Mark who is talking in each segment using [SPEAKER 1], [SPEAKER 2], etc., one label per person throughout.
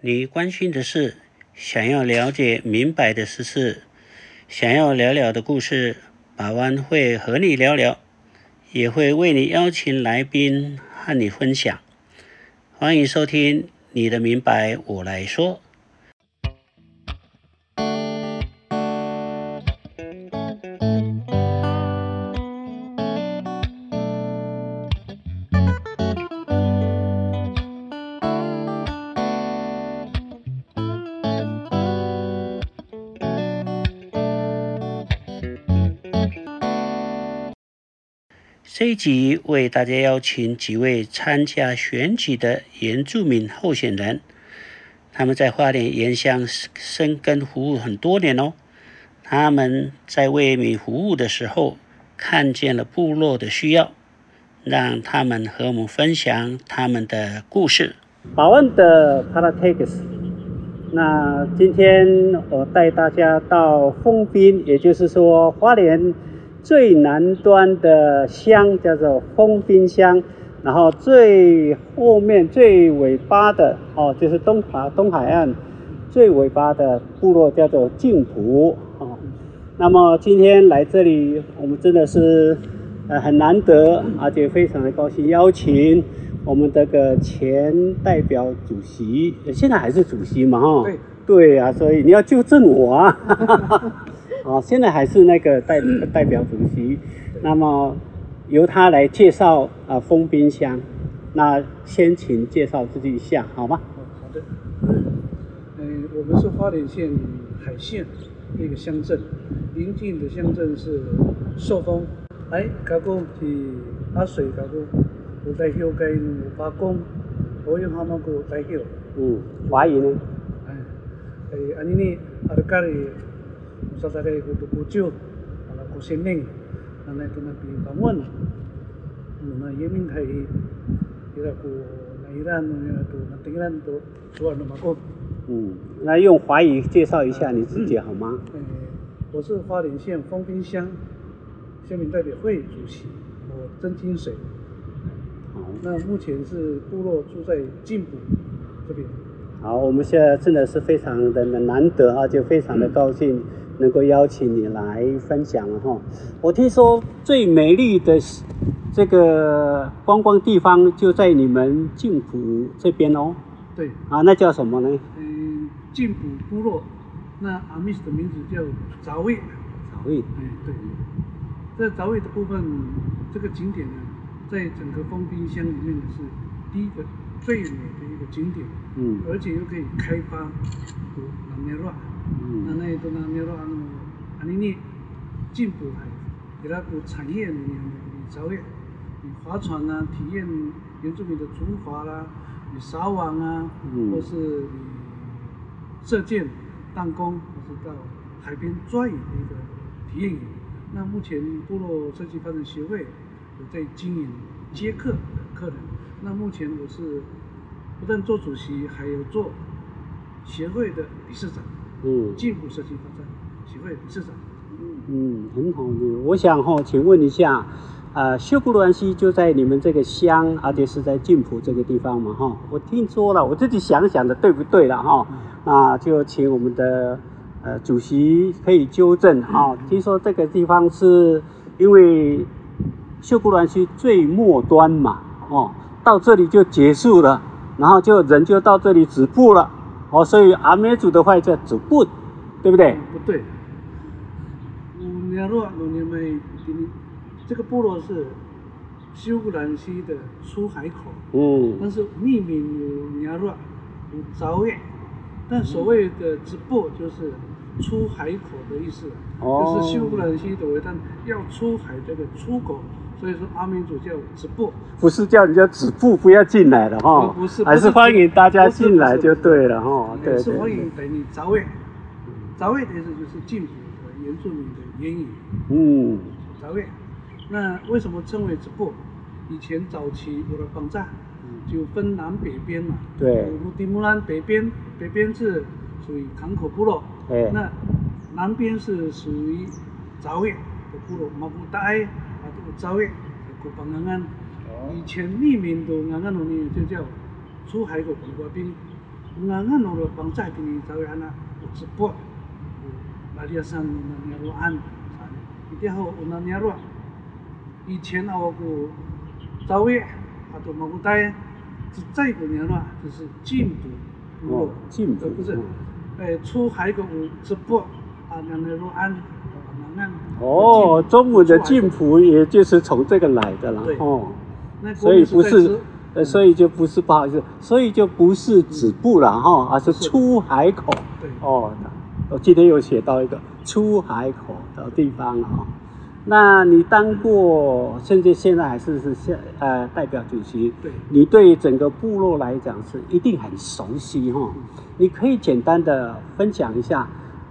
[SPEAKER 1] 你关心的事，想要了解明白的事事，想要聊聊的故事，把湾会和你聊聊，也会为你邀请来宾和你分享。欢迎收听你的明白我来说。集为大家邀请几位参加选举的原住民候选人，他们在花莲原乡生根服务很多年哦。他们在为民服务的时候，看见了部落的需要，让他们和我们分享他们的故事。保安的 Paratex，那今天我带大家到丰滨，也就是说花莲。最南端的乡叫做丰滨乡，然后最后面最尾巴的哦，就是东海东海岸最尾巴的部落叫做静浦哦。那么今天来这里，我们真的是呃很难得，而且非常的高兴，邀请我们这个前代表主席，现在还是主席嘛哈？
[SPEAKER 2] 对
[SPEAKER 1] 对呀，所以你要纠正我啊。哦，现在还是那个代代表主席，那么由他来介绍啊，丰滨乡。那先请介绍自己一下，好吗？
[SPEAKER 2] 哦，好的。嗯，我们是花莲县海线那个乡镇，邻近的乡镇是寿丰。哎，加工是阿水加工，有代表跟有八公，我用他们个代表。
[SPEAKER 1] 嗯，华语呢？
[SPEAKER 2] 哎，哎，安尼呢，阿拉家里。Sa sa ko to kucho ala ko seneng ana to na pi pamon na yemin thai ira ko na iran na to na tingran to suar no mako
[SPEAKER 1] 嗯，那用华语介绍一下你自己好吗？
[SPEAKER 2] 呃，我是花莲县丰滨乡县民代表会主席，我曾金水。
[SPEAKER 1] 好，
[SPEAKER 2] 那目前是部落住在进埔这边。
[SPEAKER 1] 好，我们现在真的是非常的难得啊，就非常的高兴。能够邀请你来分享了哈，我听说最美丽的这个观光地方就在你们静浦这边哦。
[SPEAKER 2] 对。
[SPEAKER 1] 啊，那叫什么呢？
[SPEAKER 2] 嗯，静浦部落，那阿密斯的名字叫早卫。
[SPEAKER 1] 早卫。
[SPEAKER 2] 哎，对。在早卫的部分，这个景点呢，在整个封冰箱里面是第一个最美的一个景点。嗯。而且又可以开发南面乱。那那都那那罗那么，安尼呢进步还，给他个产业里面你造业，你划船啊，体验原住民的竹筏啦，你撒网啊，或是你射箭、弹弓，或是到海边抓鱼的一个体验营。那目前部落设计发展协会有在经营接客的客人。那目前我是不但做主席，还有做协会的理事长。嗯，进步设计发展协会理事长。
[SPEAKER 1] 嗯，很好的。我想哈，请问一下，呃，秀姑峦溪就在你们这个乡，而且是在晋浦这个地方嘛哈？我听说了，我自己想想的对不对了哈？那就请我们的呃主席可以纠正哈。听说这个地方是因为秀姑峦溪最末端嘛，哦，到这里就结束了，然后就人就到这里止步了。哦，所以阿美族的话叫止步，对不对？
[SPEAKER 2] 不对，五年这个部落是修古兰溪的出海口。嗯。但是命名有年落有朝月，但所谓的止步就是出海口的意思，就是修古兰溪的为它要出海这个出口。所以说阿明主叫止步，
[SPEAKER 1] 不是叫人家止步不要进来的哈，
[SPEAKER 2] 不是，
[SPEAKER 1] 还是欢迎大家进来就对了哈，
[SPEAKER 2] 对是欢迎等你早位，早位的意思就是进补的原住民的言语，嗯，早位，那为什么称为止步？以前早期我的防站就分南北边嘛，
[SPEAKER 1] 对，
[SPEAKER 2] 乌迪木兰北边，北边是属于港口部落，哎，那南边是属于早位的部落，马布代。早月，古邦安安，以前匿名的安安农呢就叫出海口古国兵，那俺弄了帮在给你走安啊，有直播，有马里亚山那年罗安，一定好有那年罗。以前啊，我个早月啊都冇带，是再过年了，就是进步，
[SPEAKER 1] 哦，进步
[SPEAKER 2] 不是，哎，出海个有直播啊，那年罗安，那。
[SPEAKER 1] 哦，中文的进步也就是从这个来的了，哦，所以不是。呃，所以就不是不好意思，所以就不是止步了哈，而是出海口。
[SPEAKER 2] 对
[SPEAKER 1] 哦，我今天有写到一个出海口的地方哈。那你当过，甚至现在还是是现呃代表主席。
[SPEAKER 2] 对。
[SPEAKER 1] 你对整个部落来讲是一定很熟悉哈。你可以简单的分享一下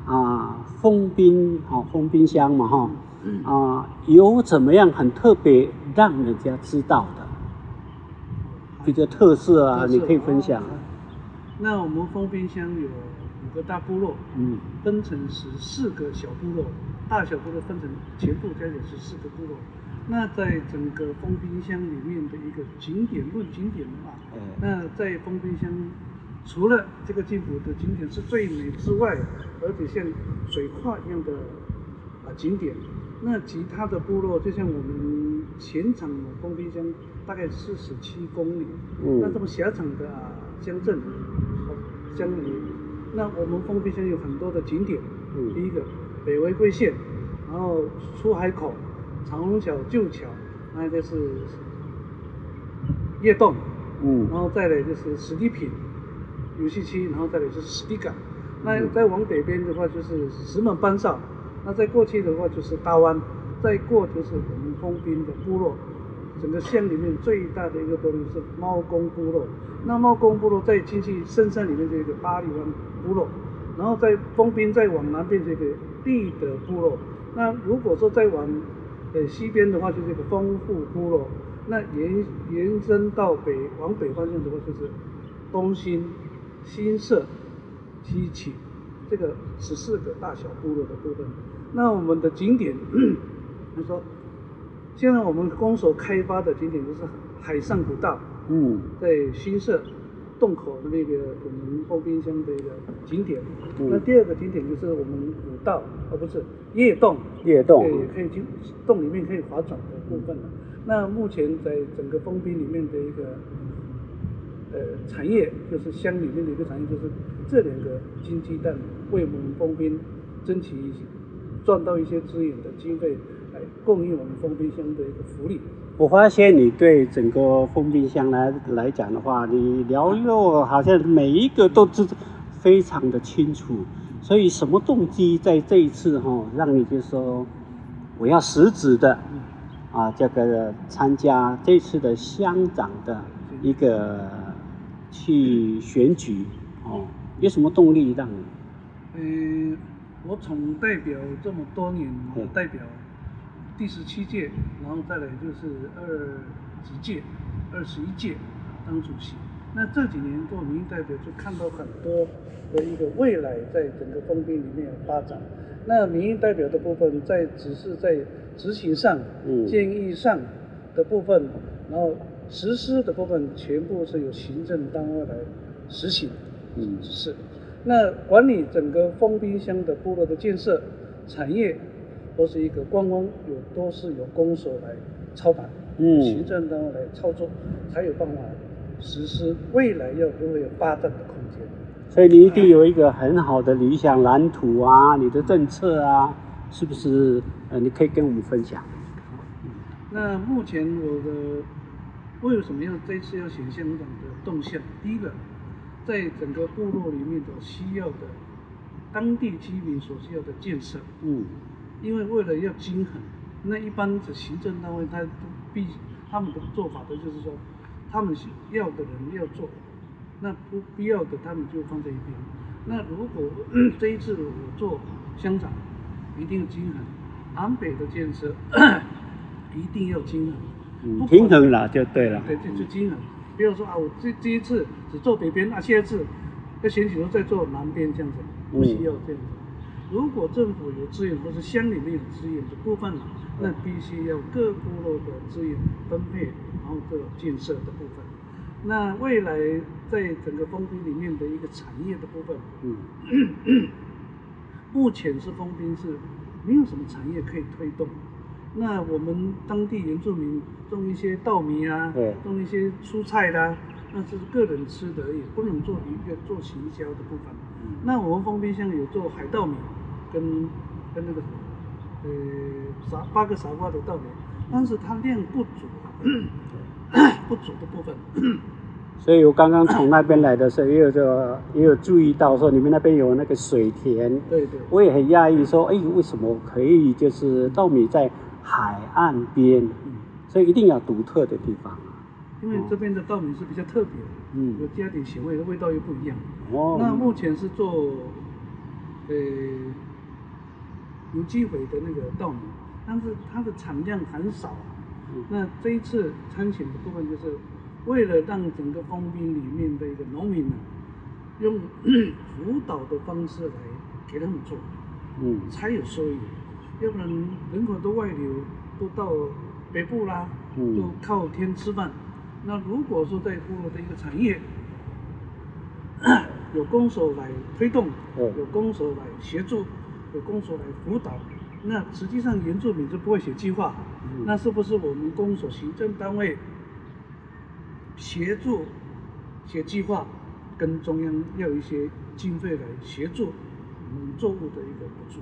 [SPEAKER 1] 啊，封冰哈，封冰箱嘛哈，啊，有怎么样很特别让人家知道的？比较特色啊，你可以分享。
[SPEAKER 2] 那我们封冰箱有五个大部落，嗯，分成十四个小部落，大小部落分成全部加起来十四个部落。那在整个封冰箱里面的一个景点论景点的话，那在封冰箱除了这个金浦的景点是最美之外，而且像水画一样的啊景点，那其他的部落就像我们前场的封冰箱。大概四十七公里，那这么狭长的啊乡镇、乡里，那我们封闭乡有很多的景点。第一个北回归线，然后出海口、长虹桥、旧桥，还有就是叶洞，嗯，然后再来就是史地品游戏区，然后再来就是史地港。那再往北边的话就是石门班哨，那再过去的话就是大湾，再过就是我们封滨的部落。整个县里面最大的一个部落是猫公部落，那猫公部落再进去深山里面这个八里湾部落，然后在封滨再往南边这个地德部落，那如果说再往呃西边的话，就是一个丰富部落，那延延伸到北往北方向的话，就是东兴、新社、七起这个十四个大小部落的部分。那我们的景点，他说。现在我们公所开发的景点就是海上古道，嗯，在新社洞口的那个我们后冰箱的一个景点。那第二个景点就是我们古道，而不是夜洞。
[SPEAKER 1] 夜洞。
[SPEAKER 2] 对，可以进洞里面可以划船的部分了。那目前在整个封冰里面的一个呃产业，就是乡里面的一个产业，就是这两个金鸡蛋为我们封冰争取赚到一些资源的经费。来供应我们封冰箱的一个福利。
[SPEAKER 1] 我发现你对整个封冰箱来来讲的话，你了若好像每一个都知非常的清楚。所以什么动机在这一次哈，让你就说我要实质的啊这个参加这次的乡长的一个去选举哦？有什么动力让你？
[SPEAKER 2] 嗯，我从代表这么多年我代表。第十七届，然后再来就是二几届，二十一届当主席。那这几年做民意代表，就看到很多的一个未来在整个封闭里面发展。那民意代表的部分，在只是在执行上、建议上的部分，然后实施的部分，全部是由行政单位来实行。嗯，是。那管理整个封闭乡的部落的建设、产业。都是一个观光有都是由公所来操盘，嗯，行政单位来操作，才有办法实施未来要如何有发展的空间。
[SPEAKER 1] 所以你一定有一个很好的理想蓝图啊，你的政策啊，是不是？呃，你可以跟我们分享。
[SPEAKER 2] 那目前我的为什么要这次要选乡长的动向？第一个，在整个部落里面的需要的当地居民所需要的建设，嗯。因为为了要均衡，那一般的行政单位他必他们的做法都就是说，他们要的人要做，那不必要的他们就放在一边。那如果 这一次我做乡长，一定要均衡，南北的建设 一定要均衡，
[SPEAKER 1] 平衡了就对了。
[SPEAKER 2] 对，就就均衡。不要说啊，我这第一次只做北边，啊，下一次要选举时候再做南边这样子，不需要这样子。如果政府有资源，或是乡里面有资源的部分那必须要各部落的资源分配，然后做建设的部分。那未来在整个封滨里面的一个产业的部分，嗯，目前是封滨是没有什么产业可以推动。那我们当地原住民种一些稻米啊，种一些蔬菜啦，那是个人吃的，也不能做一个做行销的部分。那我们封滨乡有做海稻米，跟跟那个什么，呃，傻八个傻瓜的稻米，但是它量不足，不足的部分。
[SPEAKER 1] 所以我刚刚从那边来的时候，也有个也有注意到说你们那边有那个水田。
[SPEAKER 2] 对对。
[SPEAKER 1] 我也很讶异说，哎，为什么可以就是稻米在海岸边？所以一定要独特的地方。
[SPEAKER 2] 因为这边的稻米是比较特别的，嗯，有加点咸味，的味道又不一样。哦。那目前是做，呃，有机肥的那个稻米，但是它的产量很少。那这一次参选的部分，就是为了让整个封滨里面的一个农民呢，用 辅导的方式来给他们做，嗯，才有收益。要不然人口都外流，都到北部啦，嗯，都靠天吃饭。那如果说在部落的一个产业，有公所来推动，有公所来协助，有公所来辅导，那实际上原住民就不会写计划，那是不是我们公所行政单位协助写计划，跟中央要一些经费来协助我们作物的一个补助？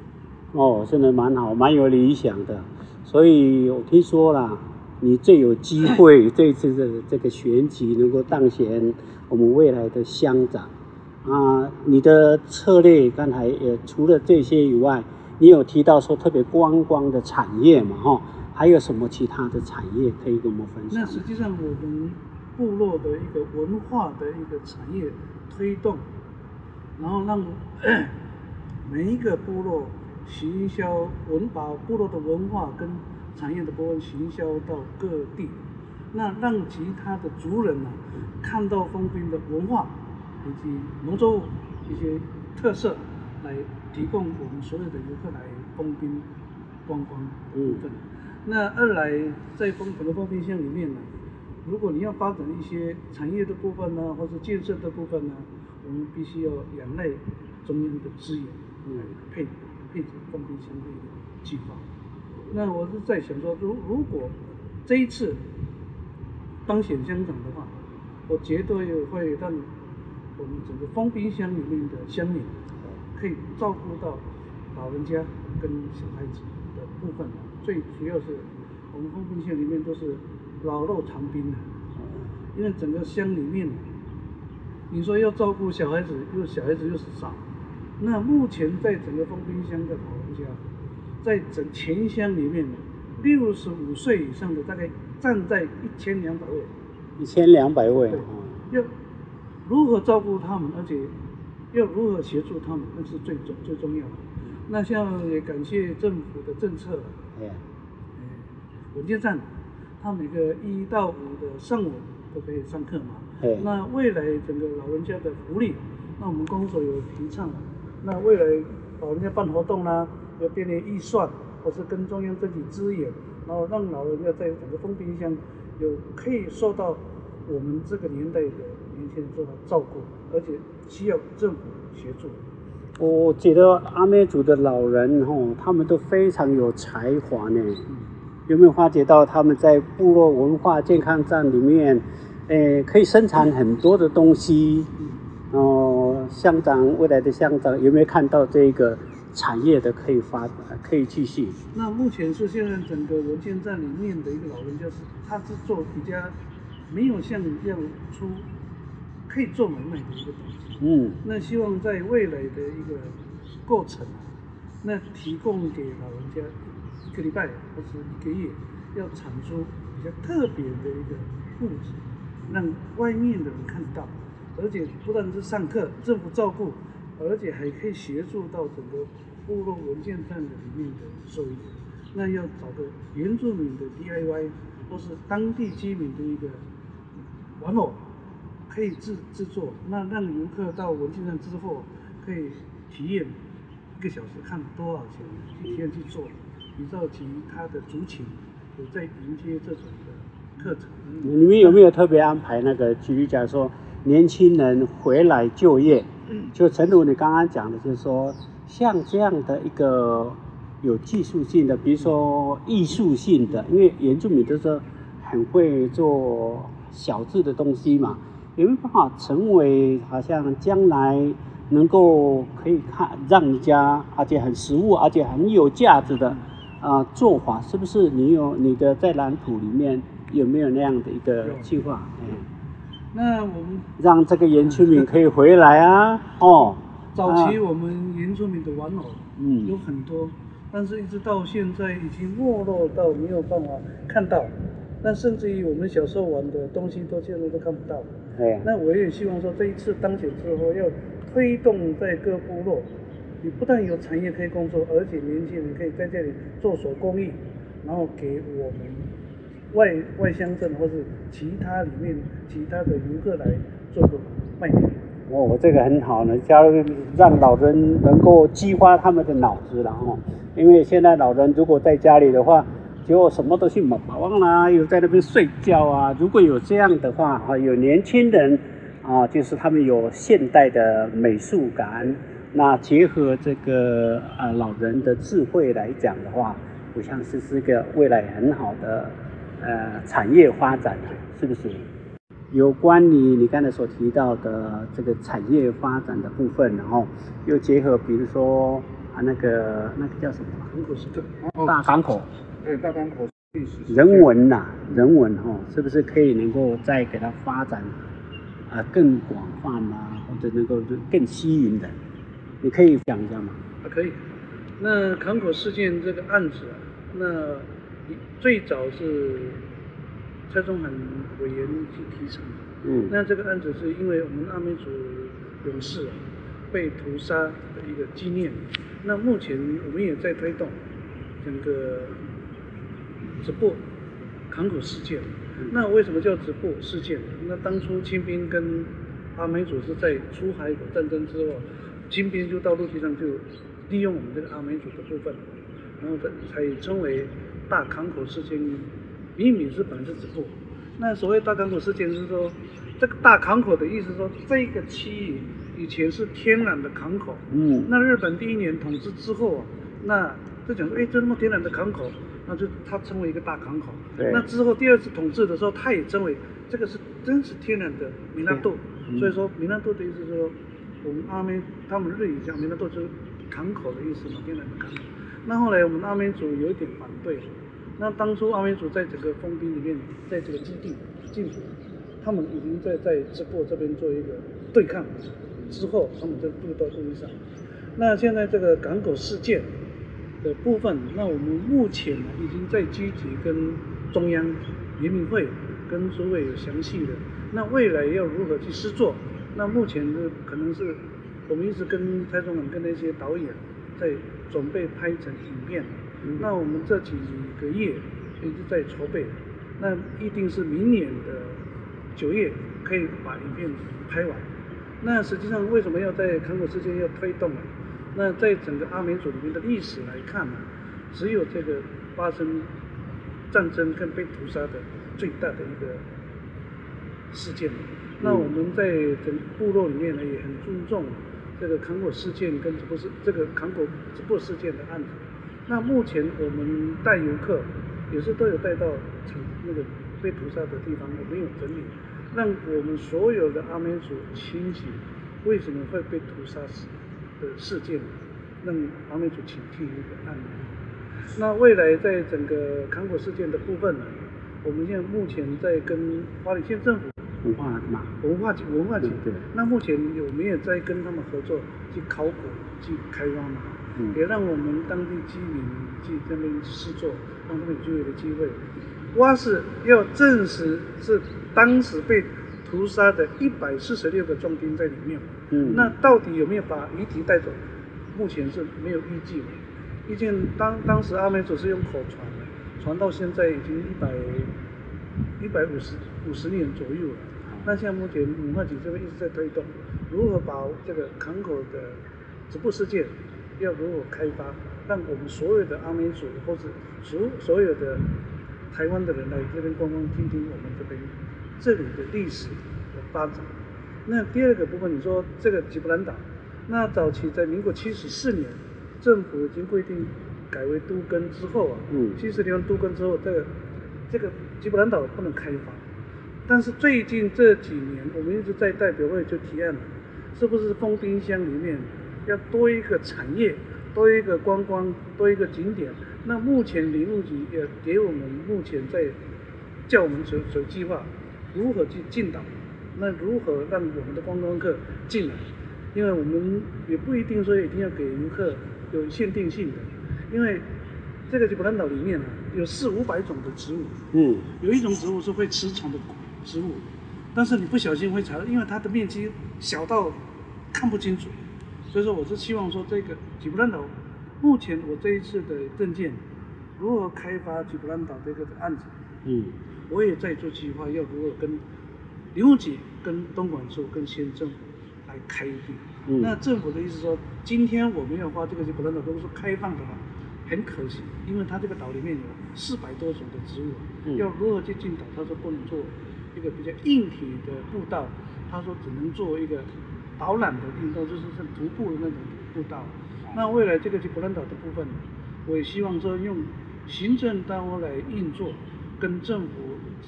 [SPEAKER 1] 哦，真的蛮好，蛮有理想的，所以我听说啦。你最有机会 这次的这个选举能够当选我们未来的乡长啊！你的策略刚才也除了这些以外，你有提到说特别观光的产业嘛？哈，还有什么其他的产业可以跟我们分享？
[SPEAKER 2] 那实际上我们部落的一个文化的一个产业推动，然后让 每一个部落行销文把部落的文化跟产业的部分行销到各地，那让其他的族人呢看到封滨的文化以及农作物一些特色，来提供我们所有的游客来封滨观光的部分。那二来在封整个丰滨乡里面呢，如果你要发展一些产业的部分呢，或者建设的部分呢，我们必须要仰赖中央的资源来配配置封滨乡的一个计划。那我是在想说，如如果这一次当选乡长的话，我绝对会让我们整个封滨乡里面的乡民可以照顾到老人家跟小孩子的部分。最主要是我们封滨县里面都是老弱长兵的，因为整个乡里面，你说要照顾小孩子，又小孩子又少。那目前在整个封滨乡的老人家。在整全乡里面，六十五岁以上的大概站在一千两百位。
[SPEAKER 1] 一千两百位。
[SPEAKER 2] 要如何照顾他们，而且要如何协助他们，那是最重最重要的。那像也感谢政府的政策，哎，稳健站，他每个一到五的上午都可以上课嘛。那未来整个老人家的福利，那我们公所有提倡，那未来老人家办活动啦。要编列预算，或是跟中央争取资源，然后让老人家在整个封闭乡有可以受到我们这个年代的年轻人做到照顾，而且需要政府协助。
[SPEAKER 1] 我觉得阿美族的老人吼，他们都非常有才华呢。有没有发觉到他们在部落文化健康站里面，诶，可以生产很多的东西？哦，乡长未来的乡长有没有看到这个？产业的可以发，可以继续。
[SPEAKER 2] 那目前是现在整个文件站里面的一个老人家是，他是做比较没有像这样出可以做买卖的一个东西。嗯。那希望在未来的一个过程，那提供给老人家一个礼拜或是一个月，要产出比较特别的一个物质，让外面的人看到，而且不但是上课，政府照顾。而且还可以协助到整个部落文件站的里面的收益，那要找个原住民的 DIY，或是当地居民的一个玩偶，可以制制作，那让游客到文件站之后，可以体验一个小时，看多少钱去体验去做，比照其他的族群有在迎接这种的课程。
[SPEAKER 1] 你们有没有特别安排那个？举例讲说，年轻人回来就业，就陈如你刚刚讲的，就是说像这样的一个有技术性的，比如说艺术性的，因为原住民都是很会做小字的东西嘛，有没有办法成为好像将来能够可以看让人家，而且很实物，而且很有价值的啊做法？是不是你有你的在蓝图里面？有没有那样的一个计划？
[SPEAKER 2] 嗯，那我们
[SPEAKER 1] 让这个原住民可以回来啊！哦，
[SPEAKER 2] 早期我们原住民的玩偶，嗯，有很多，但是一直到现在已经没落到没有办法看到。那甚至于我们小时候玩的东西，都现在都看不到。
[SPEAKER 1] 对。
[SPEAKER 2] 那我也希望说，这一次当选之后，要推动在各部落，你不但有产业可以工作，而且年轻人可以在这里做手工艺，然后给我们。外外乡镇或是其他里面其他的游客来做个卖点。
[SPEAKER 1] 哦，这个很好呢，加入让老人能够激发他们的脑子然后，因为现在老人如果在家里的话，就什么都去忙忙啦，又在那边睡觉啊。如果有这样的话啊，有年轻人啊，就是他们有现代的美术感，那结合这个啊老人的智慧来讲的话，我想是是个未来很好的。呃，产业发展是不是？有关你你刚才所提到的这个产业发展的部分，然后又结合，比如说啊，那个那个叫什么？
[SPEAKER 2] 港口是
[SPEAKER 1] 大港口。
[SPEAKER 2] 对，大港口历史。
[SPEAKER 1] 人文呐，人文哈，是不是可以能够再给它发展啊更广泛啊，或者能够更吸引人？你可以讲一下吗？
[SPEAKER 2] 啊，可以。那港口事件这个案子啊，那。最早是蔡宗恒委员去提成的。嗯。那这个案子是因为我们阿美族勇士被屠杀的一个纪念。那目前我们也在推动整个直播港口事件。那为什么叫直播事件？那当初清兵跟阿美族是在出海口战争之后，清兵就到陆地上就利用我们这个阿美族的部分，然后才才称为。大港口事件，明明是本来是止步。那所谓大港口事件是说，这个大港口的意思说，这个区域以前是天然的港口。嗯。那日本第一年统治之后啊，那就讲说，哎，这么天然的港口，那就它称为一个大港口。对。那之后第二次统治的时候，它也称为这个是真实天然的米纳豆。所以说米纳豆的意思是说，我们阿美他们日语讲米纳豆就是港口的意思嘛，天然的港口。那后来我们阿美族有一点反对，那当初阿美族在整个封兵里面，在这个基地进驻，他们已经在在直播这边做一个对抗，之后他们就渡到陆地上。那现在这个港口事件的部分，那我们目前呢已经在积极跟中央人民会跟诸位有详细的，那未来要如何去施作？那目前的可能是我们一直跟蔡总统跟那些导演在。准备拍成影片，那我们这几个月一直在筹备，那一定是明年的九月可以把影片拍完。那实际上为什么要在康果事件要推动呢？那在整个阿美族里面的历史来看呢，只有这个发生战争跟被屠杀的最大的一个事件。那我们在整部落里面呢也很注重。这个康果事件跟直播事这个康果直播事件的案子，那目前我们带游客也是都有带到城那个被屠杀的地方，我们有整理，让我们所有的阿美族亲戚为什么会被屠杀死的事件，让阿美族警惕一个案例。那未来在整个康果事件的部分呢，我们现在目前在跟花莲县政府。
[SPEAKER 1] 文化嘛，
[SPEAKER 2] 文化局，文化局。对。那目前有没有在跟他们合作去考古、去开挖嘛？嗯。也让我们当地居民去这边试做，让他们有就业的机会。挖是要证实是当时被屠杀的一百四十六个壮丁在里面。嗯。那到底有没有把遗体带走？目前是没有依据的。毕竟当当时阿美族是用口传的，传到现在已经一百一百五十五十年左右了。那现在目前文化局这边一直在推动，如何把这个港口的直播世界要如何开发，让我们所有的阿美族或者所所有的台湾的人来这边观光，听听我们这边这里的历史的发展。那第二个部分，你说这个吉布兰岛，那早期在民国七十四年，政府已经规定改为都更之后啊，嗯，七十年都更之后，这个这个吉布兰岛不能开发。但是最近这几年，我们一直在代表会就提案了，是不是封冰箱里面要多一个产业，多一个观光，多一个景点？那目前林务局也给我们目前在叫我们所所计划，如何去进岛？那如何让我们的观光客进来？因为我们也不一定说一定要给游客有限定性的，因为这个吉布兰岛里面啊有四五百种的植物，嗯，有一种植物是会吃虫的。植物，但是你不小心会踩到，因为它的面积小到看不清楚，所以说我是希望说这个吉布兰岛，目前我这一次的证件，如何开发吉布兰岛这个案子，嗯，我也在做计划，要如何跟林务局、跟东莞处、跟县政府来开辟。嗯，那政府的意思说，今天我们要花这个吉布兰岛，如果说开放的话，很可惜，因为它这个岛里面有四百多种的植物，要如何去进岛，他说不能做。一个比较硬体的步道，他说只能做一个导览的运动，就是像徒步的那种步道。那未来这个吉普兰岛的部分，我也希望说用行政单位来运作，跟政府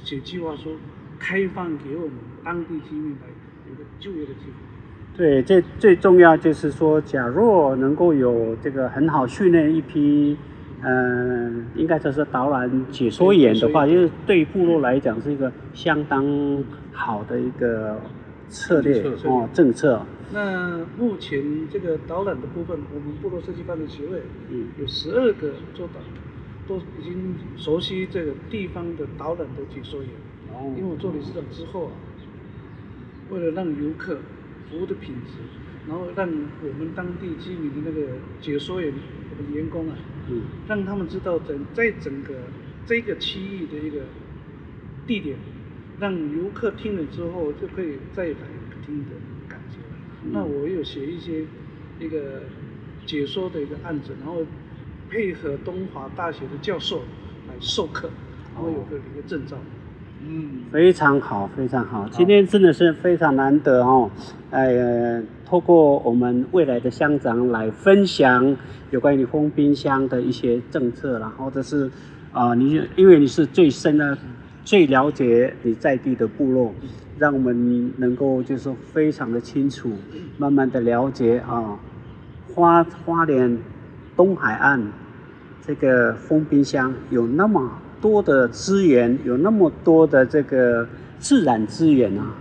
[SPEAKER 2] 写计划书，开放给我们当地居民来有个就业的机会。
[SPEAKER 1] 对，这最重要就是说，假若能够有这个很好训练一批。嗯，应该说是导览解说员的话，就是对部落来讲是一个相当好的一个策略哦政策。
[SPEAKER 2] 那目前这个导览的部分，我们部落设计发展协会嗯有十二个做导，都已经熟悉这个地方的导览的解说员。哦。因为我做理事长之后啊，为了让游客服务的品质，然后让我们当地居民的那个解说员我们员工啊。嗯，让他们知道整在整个这个区域的一个地点，让游客听了之后就可以再来听的感觉。那我有写一些一个解说的一个案子，然后配合东华大学的教授来授课，然后有个一个证照。
[SPEAKER 1] 嗯，非常好，非常好。今天真的是非常难得哦，呃，透过我们未来的乡长来分享有关于封冰箱的一些政策，然后这是啊，你因为你是最深的、最了解你在地的部落，让我们能够就是非常的清楚，慢慢的了解啊，花花莲东海岸这个封冰箱有那么。多的资源，有那么多的这个自然资源啊，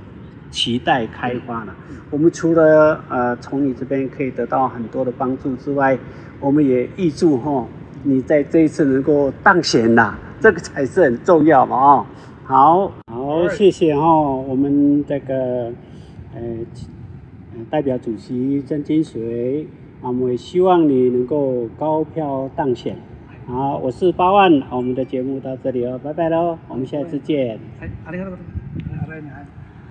[SPEAKER 1] 期待开发了。我们除了呃从你这边可以得到很多的帮助之外，我们也预祝哈你在这一次能够当选啦，这个才是很重要嘛啊。好，好，谢谢哈，我们这个呃代表主席郑金水，我们也希望你能够高票当选。好，我是八万，我们的节目到这里哦，拜拜喽，我们下次见。